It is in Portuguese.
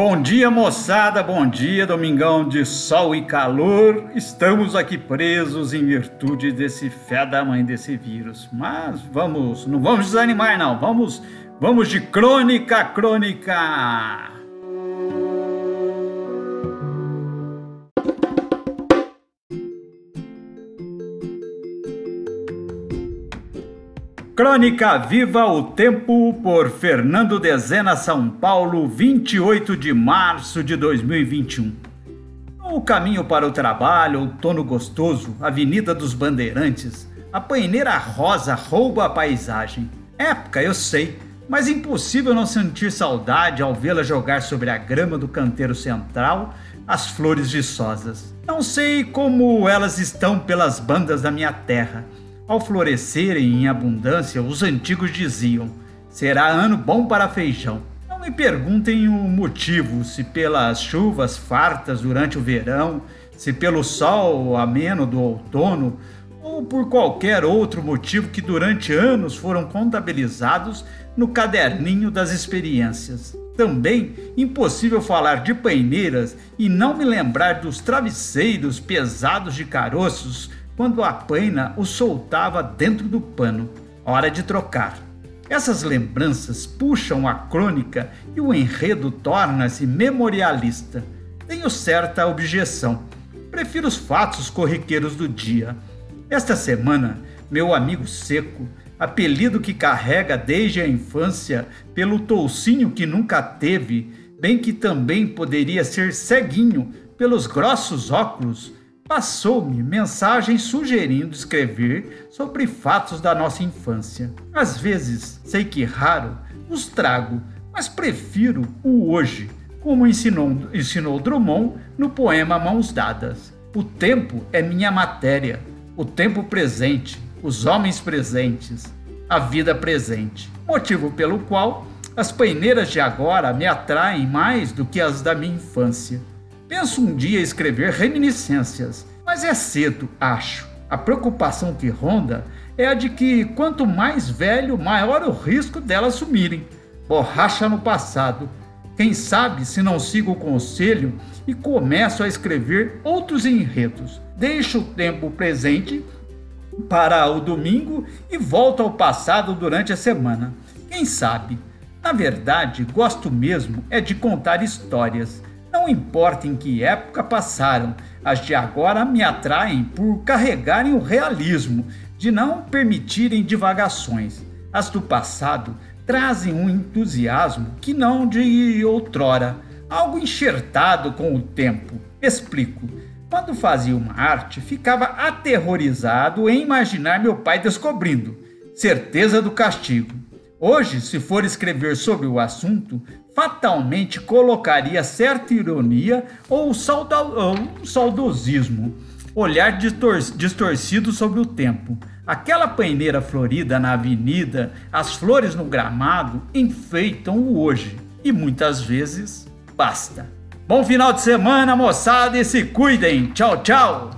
Bom dia, moçada, bom dia, domingão de sol e calor. Estamos aqui presos em virtude desse fé da mãe desse vírus. Mas vamos, não vamos desanimar não. Vamos, vamos de crônica, crônica. Crônica Viva o Tempo por Fernando Dezena, São Paulo, 28 de março de 2021. No caminho para o trabalho, outono gostoso, Avenida dos Bandeirantes, a paineira rosa rouba a paisagem. Época, eu sei, mas impossível não sentir saudade ao vê-la jogar sobre a grama do canteiro central as flores viçosas. Não sei como elas estão pelas bandas da minha terra ao florescerem em abundância, os antigos diziam: será ano bom para feijão. Não me perguntem o motivo, se pelas chuvas fartas durante o verão, se pelo sol ameno do outono, ou por qualquer outro motivo que durante anos foram contabilizados no caderninho das experiências. Também impossível falar de paineiras e não me lembrar dos travesseiros pesados de caroços quando a paina o soltava dentro do pano. Hora de trocar. Essas lembranças puxam a crônica e o enredo torna-se memorialista. Tenho certa objeção. Prefiro os fatos corriqueiros do dia. Esta semana, meu amigo Seco, apelido que carrega desde a infância pelo toucinho que nunca teve, bem que também poderia ser ceguinho pelos grossos óculos, passou-me mensagem sugerindo escrever sobre fatos da nossa infância. Às vezes, sei que raro, os trago, mas prefiro o hoje, como ensinou, ensinou Drummond no poema Mãos Dadas. O tempo é minha matéria, o tempo presente, os homens presentes, a vida presente. Motivo pelo qual as paineiras de agora me atraem mais do que as da minha infância. Penso um dia escrever reminiscências, mas é cedo, acho. A preocupação que ronda é a de que quanto mais velho, maior o risco delas sumirem. Borracha no passado. Quem sabe se não sigo o conselho e começo a escrever outros enredos. Deixo o tempo presente para o domingo e volto ao passado durante a semana. Quem sabe? Na verdade, gosto mesmo é de contar histórias. Não importa em que época passaram, as de agora me atraem por carregarem o realismo, de não permitirem divagações. As do passado trazem um entusiasmo que não de outrora, algo enxertado com o tempo. Explico. Quando fazia uma arte, ficava aterrorizado em imaginar meu pai descobrindo. Certeza do castigo. Hoje, se for escrever sobre o assunto, fatalmente colocaria certa ironia ou um saudosismo, olhar distorcido sobre o tempo. Aquela paineira florida na avenida, as flores no gramado enfeitam o hoje e muitas vezes basta. Bom final de semana, moçada, e se cuidem. Tchau, tchau.